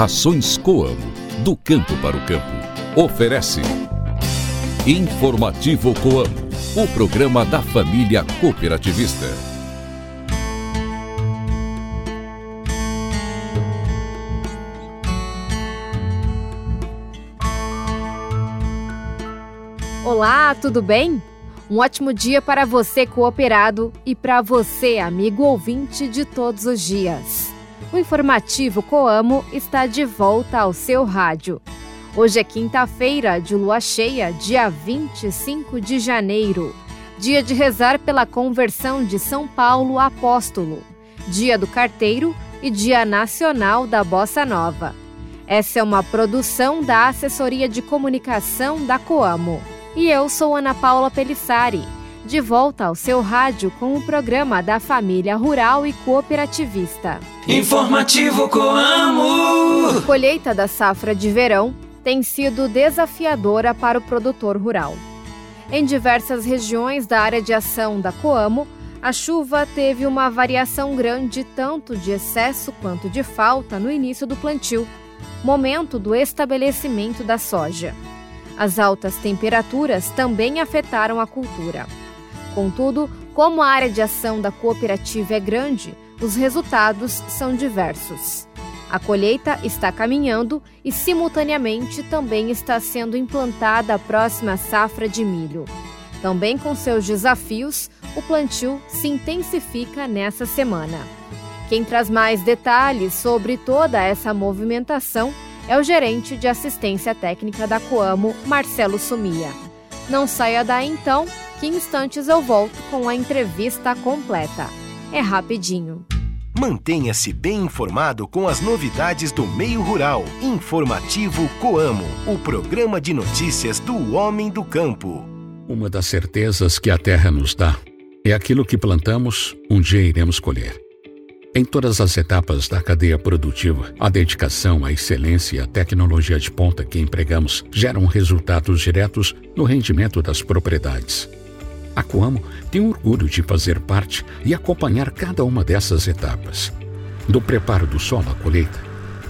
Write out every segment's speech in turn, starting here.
Rações Coamo, do campo para o campo. Oferece Informativo Coamo, o programa da família cooperativista. Olá, tudo bem? Um ótimo dia para você, cooperado, e para você, amigo ouvinte de todos os dias. O informativo Coamo está de volta ao seu rádio. Hoje é quinta-feira de lua cheia, dia 25 de janeiro. Dia de rezar pela conversão de São Paulo Apóstolo. Dia do Carteiro e Dia Nacional da Bossa Nova. Essa é uma produção da Assessoria de Comunicação da Coamo. E eu sou Ana Paula Pelissari, de volta ao seu rádio com o programa da família rural e cooperativista. Informativo Coamo! A colheita da safra de verão tem sido desafiadora para o produtor rural. Em diversas regiões da área de ação da Coamo, a chuva teve uma variação grande tanto de excesso quanto de falta no início do plantio, momento do estabelecimento da soja. As altas temperaturas também afetaram a cultura. Contudo, como a área de ação da cooperativa é grande, os resultados são diversos. A colheita está caminhando e, simultaneamente, também está sendo implantada a próxima safra de milho. Também com seus desafios, o plantio se intensifica nessa semana. Quem traz mais detalhes sobre toda essa movimentação é o gerente de assistência técnica da Coamo, Marcelo Sumia. Não saia daí então, que instantes eu volto com a entrevista completa. É rapidinho. Mantenha-se bem informado com as novidades do meio rural. Informativo Coamo, o programa de notícias do homem do campo. Uma das certezas que a terra nos dá é aquilo que plantamos, um dia iremos colher. Em todas as etapas da cadeia produtiva, a dedicação, a excelência e a tecnologia de ponta que empregamos geram resultados diretos no rendimento das propriedades. A Coamo tem orgulho de fazer parte e acompanhar cada uma dessas etapas. Do preparo do solo à colheita,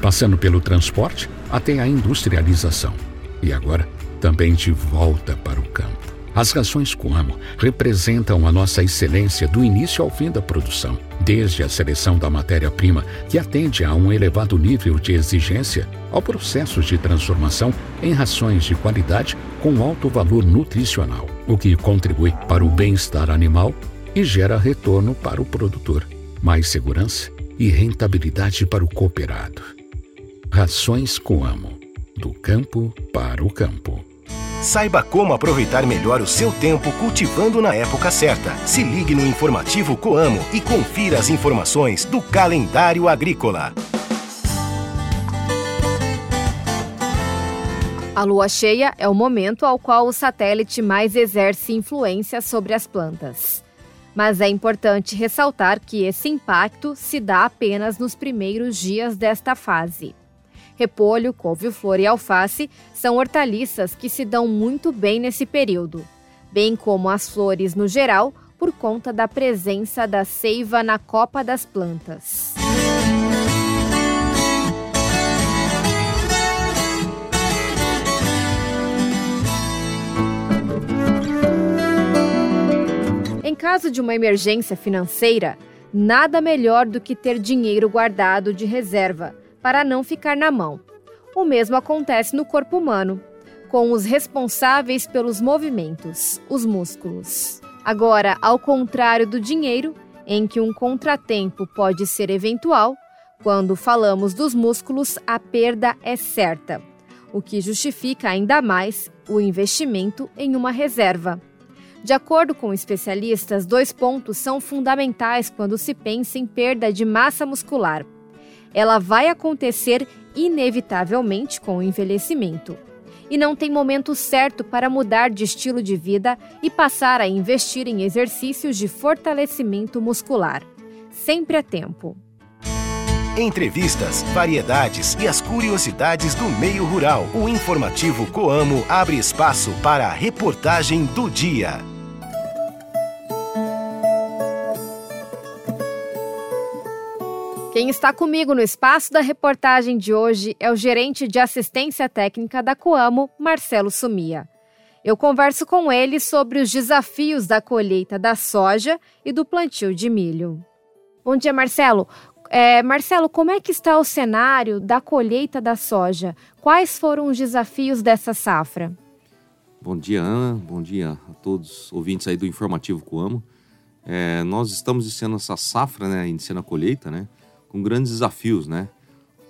passando pelo transporte até a industrialização. E agora, também de volta para o campo. As rações Coamo representam a nossa excelência do início ao fim da produção, desde a seleção da matéria-prima, que atende a um elevado nível de exigência, ao processo de transformação em rações de qualidade com alto valor nutricional, o que contribui para o bem-estar animal e gera retorno para o produtor, mais segurança e rentabilidade para o cooperado. Rações Coamo, do campo para o campo. Saiba como aproveitar melhor o seu tempo cultivando na época certa. Se ligue no informativo Coamo e confira as informações do calendário agrícola. A lua cheia é o momento ao qual o satélite mais exerce influência sobre as plantas. Mas é importante ressaltar que esse impacto se dá apenas nos primeiros dias desta fase. Repolho, couve-flor e alface são hortaliças que se dão muito bem nesse período, bem como as flores no geral, por conta da presença da seiva na copa das plantas. Em caso de uma emergência financeira, nada melhor do que ter dinheiro guardado de reserva para não ficar na mão. O mesmo acontece no corpo humano, com os responsáveis pelos movimentos, os músculos. Agora, ao contrário do dinheiro, em que um contratempo pode ser eventual, quando falamos dos músculos, a perda é certa, o que justifica ainda mais o investimento em uma reserva. De acordo com especialistas, dois pontos são fundamentais quando se pensa em perda de massa muscular ela vai acontecer inevitavelmente com o envelhecimento. E não tem momento certo para mudar de estilo de vida e passar a investir em exercícios de fortalecimento muscular. Sempre a tempo. Entrevistas, variedades e as curiosidades do meio rural. O informativo Coamo abre espaço para a reportagem do dia. Quem está comigo no espaço da reportagem de hoje é o gerente de assistência técnica da Coamo, Marcelo Sumia. Eu converso com ele sobre os desafios da colheita da soja e do plantio de milho. Bom dia, Marcelo. É, Marcelo, como é que está o cenário da colheita da soja? Quais foram os desafios dessa safra? Bom dia, Ana. Bom dia a todos os ouvintes aí do Informativo Coamo. É, nós estamos iniciando essa safra, né, iniciando a colheita, né, com grandes desafios, né?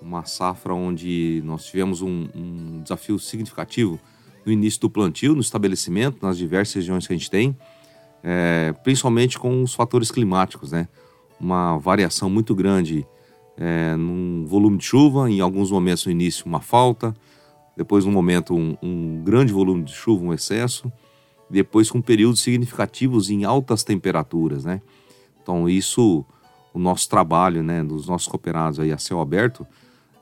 Uma safra onde nós tivemos um, um desafio significativo no início do plantio, no estabelecimento, nas diversas regiões que a gente tem, é, principalmente com os fatores climáticos, né? Uma variação muito grande é, num volume de chuva, em alguns momentos no início uma falta, depois no momento um, um grande volume de chuva, um excesso, depois com períodos significativos em altas temperaturas, né? Então isso o nosso trabalho, né, dos nossos cooperados aí a céu aberto,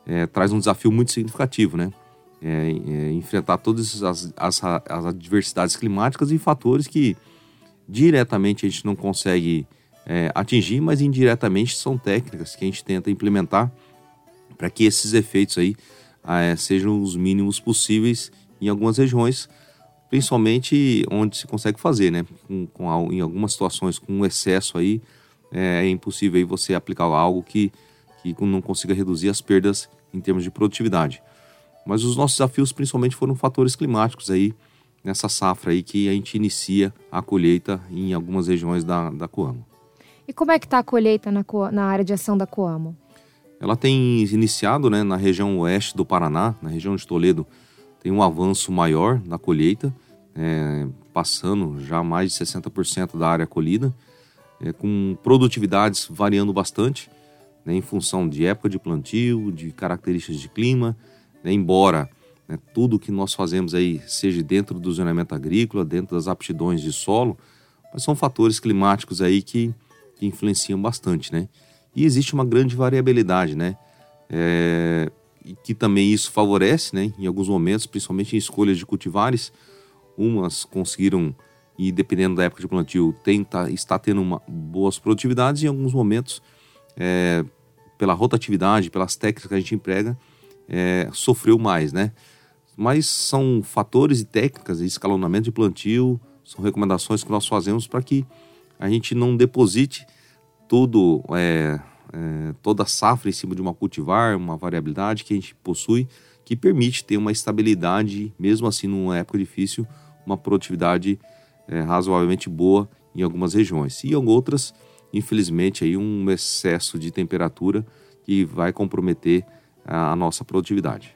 é, traz um desafio muito significativo, né? É, é, enfrentar todas as, as, as, adversidades climáticas e fatores que diretamente a gente não consegue é, atingir, mas indiretamente são técnicas que a gente tenta implementar para que esses efeitos aí é, sejam os mínimos possíveis em algumas regiões, principalmente onde se consegue fazer, né? Com, com, em algumas situações com excesso aí é, é impossível aí você aplicar algo que, que não consiga reduzir as perdas em termos de produtividade. Mas os nossos desafios principalmente foram fatores climáticos aí, nessa safra aí que a gente inicia a colheita em algumas regiões da, da Coamo. E como é que está a colheita na, na área de ação da Coamo? Ela tem iniciado né, na região oeste do Paraná, na região de Toledo, tem um avanço maior na colheita, é, passando já mais de 60% da área colhida é, com produtividades variando bastante, né, em função de época de plantio, de características de clima, né, embora né, tudo que nós fazemos aí seja dentro do zonamento agrícola, dentro das aptidões de solo, mas são fatores climáticos aí que, que influenciam bastante, né? E existe uma grande variabilidade, né? É, e que também isso favorece, né? Em alguns momentos, principalmente em escolhas de cultivares, umas conseguiram e dependendo da época de plantio tenta, está tendo uma, boas produtividades e em alguns momentos é, pela rotatividade, pelas técnicas que a gente emprega, é, sofreu mais, né? Mas são fatores e técnicas, escalonamento de plantio, são recomendações que nós fazemos para que a gente não deposite tudo, é, é, toda a safra em cima de uma cultivar, uma variabilidade que a gente possui, que permite ter uma estabilidade, mesmo assim numa época difícil, uma produtividade é, razoavelmente boa em algumas regiões. E em outras, infelizmente, aí um excesso de temperatura que vai comprometer a, a nossa produtividade.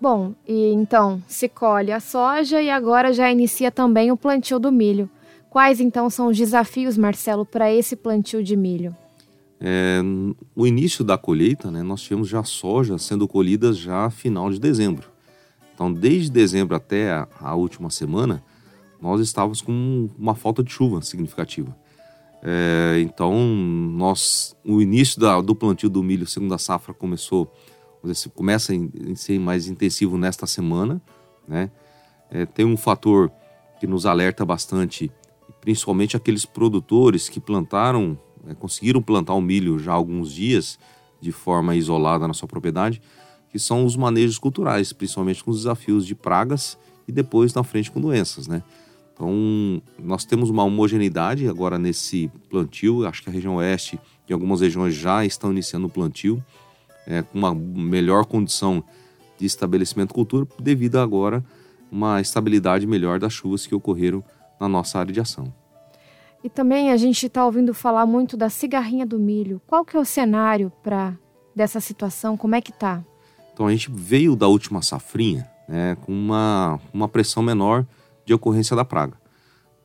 Bom, e então se colhe a soja e agora já inicia também o plantio do milho. Quais então são os desafios, Marcelo, para esse plantio de milho? É, o início da colheita, né, nós tivemos já soja sendo colhida já final de dezembro. Então, desde dezembro até a, a última semana, nós estávamos com uma falta de chuva significativa. É, então, nós, o início da, do plantio do milho, segunda safra, começou, dizer, começa a ser mais intensivo nesta semana. Né? É, tem um fator que nos alerta bastante, principalmente aqueles produtores que plantaram, é, conseguiram plantar o milho já há alguns dias de forma isolada na sua propriedade, que são os manejos culturais, principalmente com os desafios de pragas e depois na frente com doenças, né? Então, nós temos uma homogeneidade agora nesse plantio. Acho que a região oeste e algumas regiões já estão iniciando o plantio, é, com uma melhor condição de estabelecimento de cultura, devido agora uma estabilidade melhor das chuvas que ocorreram na nossa área de ação. E também a gente está ouvindo falar muito da cigarrinha do milho. Qual que é o cenário para dessa situação? Como é que está? Então a gente veio da última safrinha né, com uma, uma pressão menor de ocorrência da praga.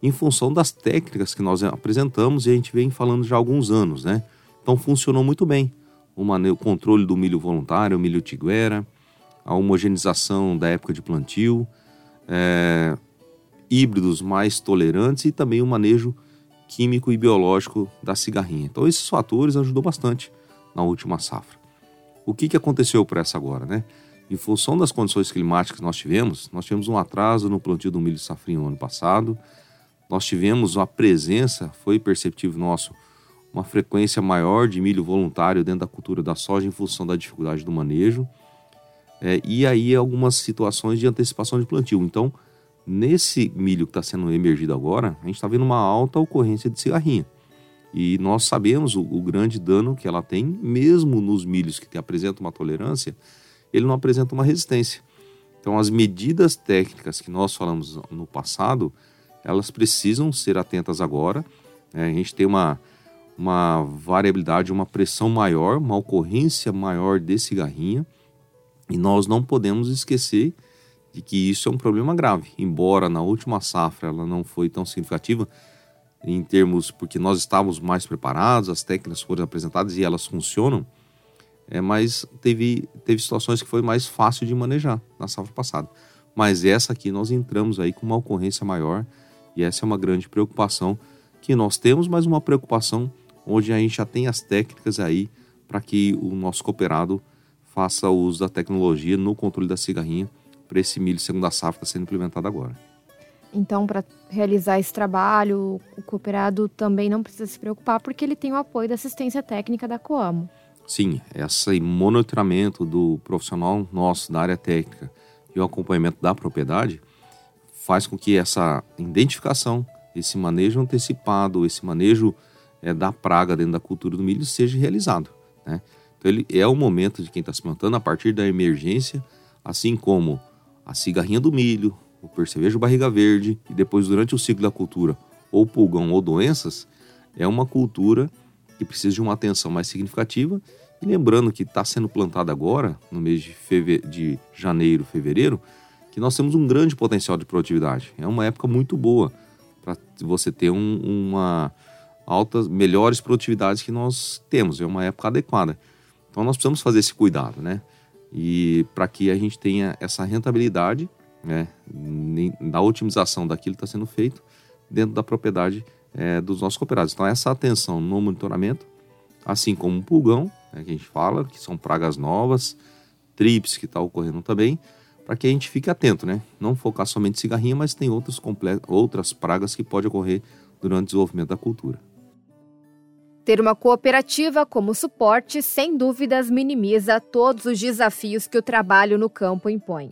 Em função das técnicas que nós apresentamos e a gente vem falando já há alguns anos, né? Então funcionou muito bem. O controle do milho voluntário, o milho tiguera, a homogeneização da época de plantio, é, híbridos mais tolerantes e também o manejo químico e biológico da cigarrinha. Então esses fatores ajudou bastante na última safra. O que, que aconteceu para essa agora, né? Em função das condições climáticas que nós tivemos, nós tivemos um atraso no plantio do milho safrinho ano passado. Nós tivemos a presença, foi perceptível nosso, uma frequência maior de milho voluntário dentro da cultura da soja em função da dificuldade do manejo. É, e aí algumas situações de antecipação de plantio. Então, nesse milho que está sendo emergido agora, a gente está vendo uma alta ocorrência de cigarrinha. E nós sabemos o, o, grande dano que ela tem, mesmo nos milhos que apresentam uma tolerância, ele não apresenta uma resistência. Então, as medidas técnicas que nós falamos no passado, elas precisam ser atentas agora. É, a gente tem uma, uma variabilidade, uma pressão maior, uma ocorrência maior de cigarrinha, e nós não podemos esquecer de que isso é um problema grave. Embora na última safra ela não foi tão significativa em termos porque nós estávamos mais preparados, as técnicas foram apresentadas e elas funcionam, é, mas teve, teve situações que foi mais fácil de manejar na safra passada. Mas essa aqui nós entramos aí com uma ocorrência maior e essa é uma grande preocupação que nós temos, mas uma preocupação onde a gente já tem as técnicas aí para que o nosso cooperado faça uso da tecnologia no controle da cigarrinha para esse milho segunda safra está sendo implementado agora. Então, para realizar esse trabalho, o cooperado também não precisa se preocupar porque ele tem o apoio da assistência técnica da Coamo. Sim, esse monitoramento do profissional nosso da área técnica e o acompanhamento da propriedade faz com que essa identificação, esse manejo antecipado, esse manejo é, da praga dentro da cultura do milho seja realizado. Né? Então ele é o momento de quem está se plantando a partir da emergência, assim como a cigarrinha do milho, o percevejo barriga verde e depois durante o ciclo da cultura ou pulgão ou doenças, é uma cultura que precisa de uma atenção mais significativa. E lembrando que está sendo plantada agora, no mês de, feve... de janeiro, fevereiro, que nós temos um grande potencial de produtividade. É uma época muito boa para você ter um, uma altas, melhores produtividades que nós temos. É uma época adequada. Então nós precisamos fazer esse cuidado, né? E para que a gente tenha essa rentabilidade, né, da otimização daquilo que está sendo feito dentro da propriedade é, dos nossos cooperados. Então essa atenção no monitoramento, assim como o pulgão, né, que a gente fala, que são pragas novas, trips que está ocorrendo também, para que a gente fique atento, né? Não focar somente cigarrinha, mas tem outros outras pragas que podem ocorrer durante o desenvolvimento da cultura. Ter uma cooperativa como suporte, sem dúvidas, minimiza todos os desafios que o trabalho no campo impõe.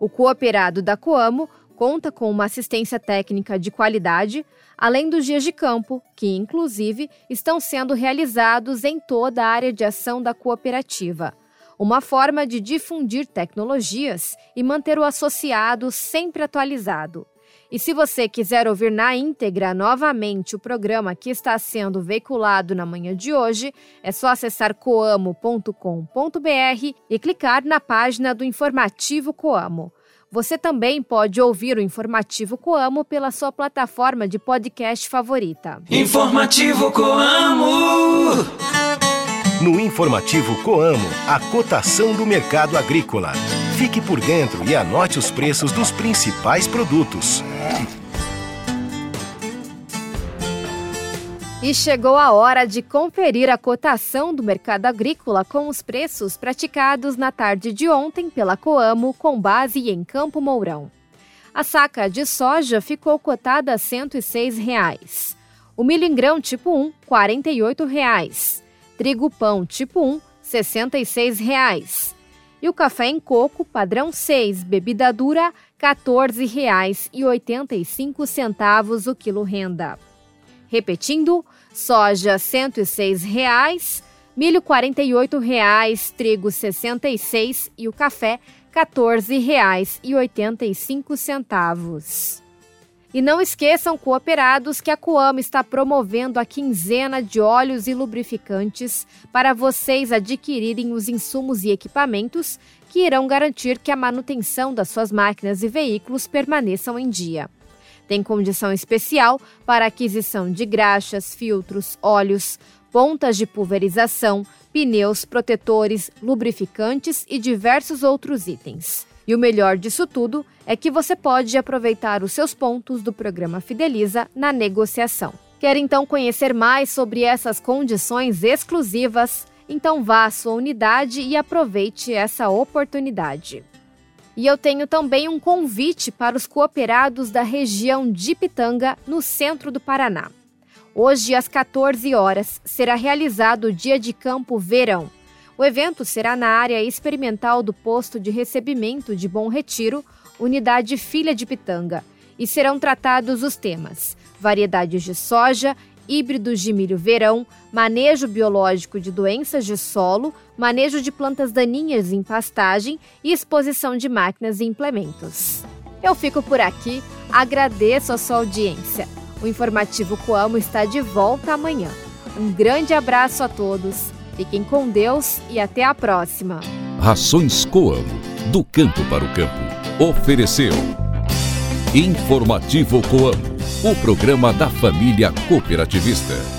O cooperado da Coamo conta com uma assistência técnica de qualidade, além dos dias de campo, que, inclusive, estão sendo realizados em toda a área de ação da cooperativa. Uma forma de difundir tecnologias e manter o associado sempre atualizado. E se você quiser ouvir na íntegra novamente o programa que está sendo veiculado na manhã de hoje, é só acessar coamo.com.br e clicar na página do informativo Coamo. Você também pode ouvir o Informativo Coamo pela sua plataforma de podcast favorita. Informativo Coamo. No Informativo Coamo, a cotação do mercado agrícola. Fique por dentro e anote os preços dos principais produtos. E chegou a hora de conferir a cotação do mercado agrícola com os preços praticados na tarde de ontem pela Coamo, com base em Campo Mourão. A saca de soja ficou cotada a 106 reais. O milho em grão tipo 1, 48 reais. Trigo pão tipo 1, 66 reais. E o café em coco, padrão 6, bebida dura, R$ 14,85 o quilo renda. Repetindo, soja R$ 106,00, milho R$ 48,00, trigo R$ 66,00 e o café R$ 14,85. E não esqueçam, cooperados, que a Coama está promovendo a quinzena de óleos e lubrificantes para vocês adquirirem os insumos e equipamentos que irão garantir que a manutenção das suas máquinas e veículos permaneçam em dia. Tem condição especial para aquisição de graxas, filtros, óleos, pontas de pulverização, pneus, protetores, lubrificantes e diversos outros itens. E o melhor disso tudo é que você pode aproveitar os seus pontos do programa Fideliza na negociação. Quer então conhecer mais sobre essas condições exclusivas? Então vá à sua unidade e aproveite essa oportunidade. E eu tenho também um convite para os cooperados da região de Pitanga, no centro do Paraná. Hoje, às 14 horas, será realizado o Dia de Campo Verão. O evento será na área experimental do posto de recebimento de Bom Retiro, unidade Filha de Pitanga, e serão tratados os temas: variedades de soja, híbridos de milho verão, manejo biológico de doenças de solo, manejo de plantas daninhas em pastagem e exposição de máquinas e implementos. Eu fico por aqui, agradeço a sua audiência. O informativo Coamo está de volta amanhã. Um grande abraço a todos, fiquem com Deus e até a próxima. Rações Coamo, do campo para o campo. Ofereceu Informativo Coamo, o programa da família cooperativista.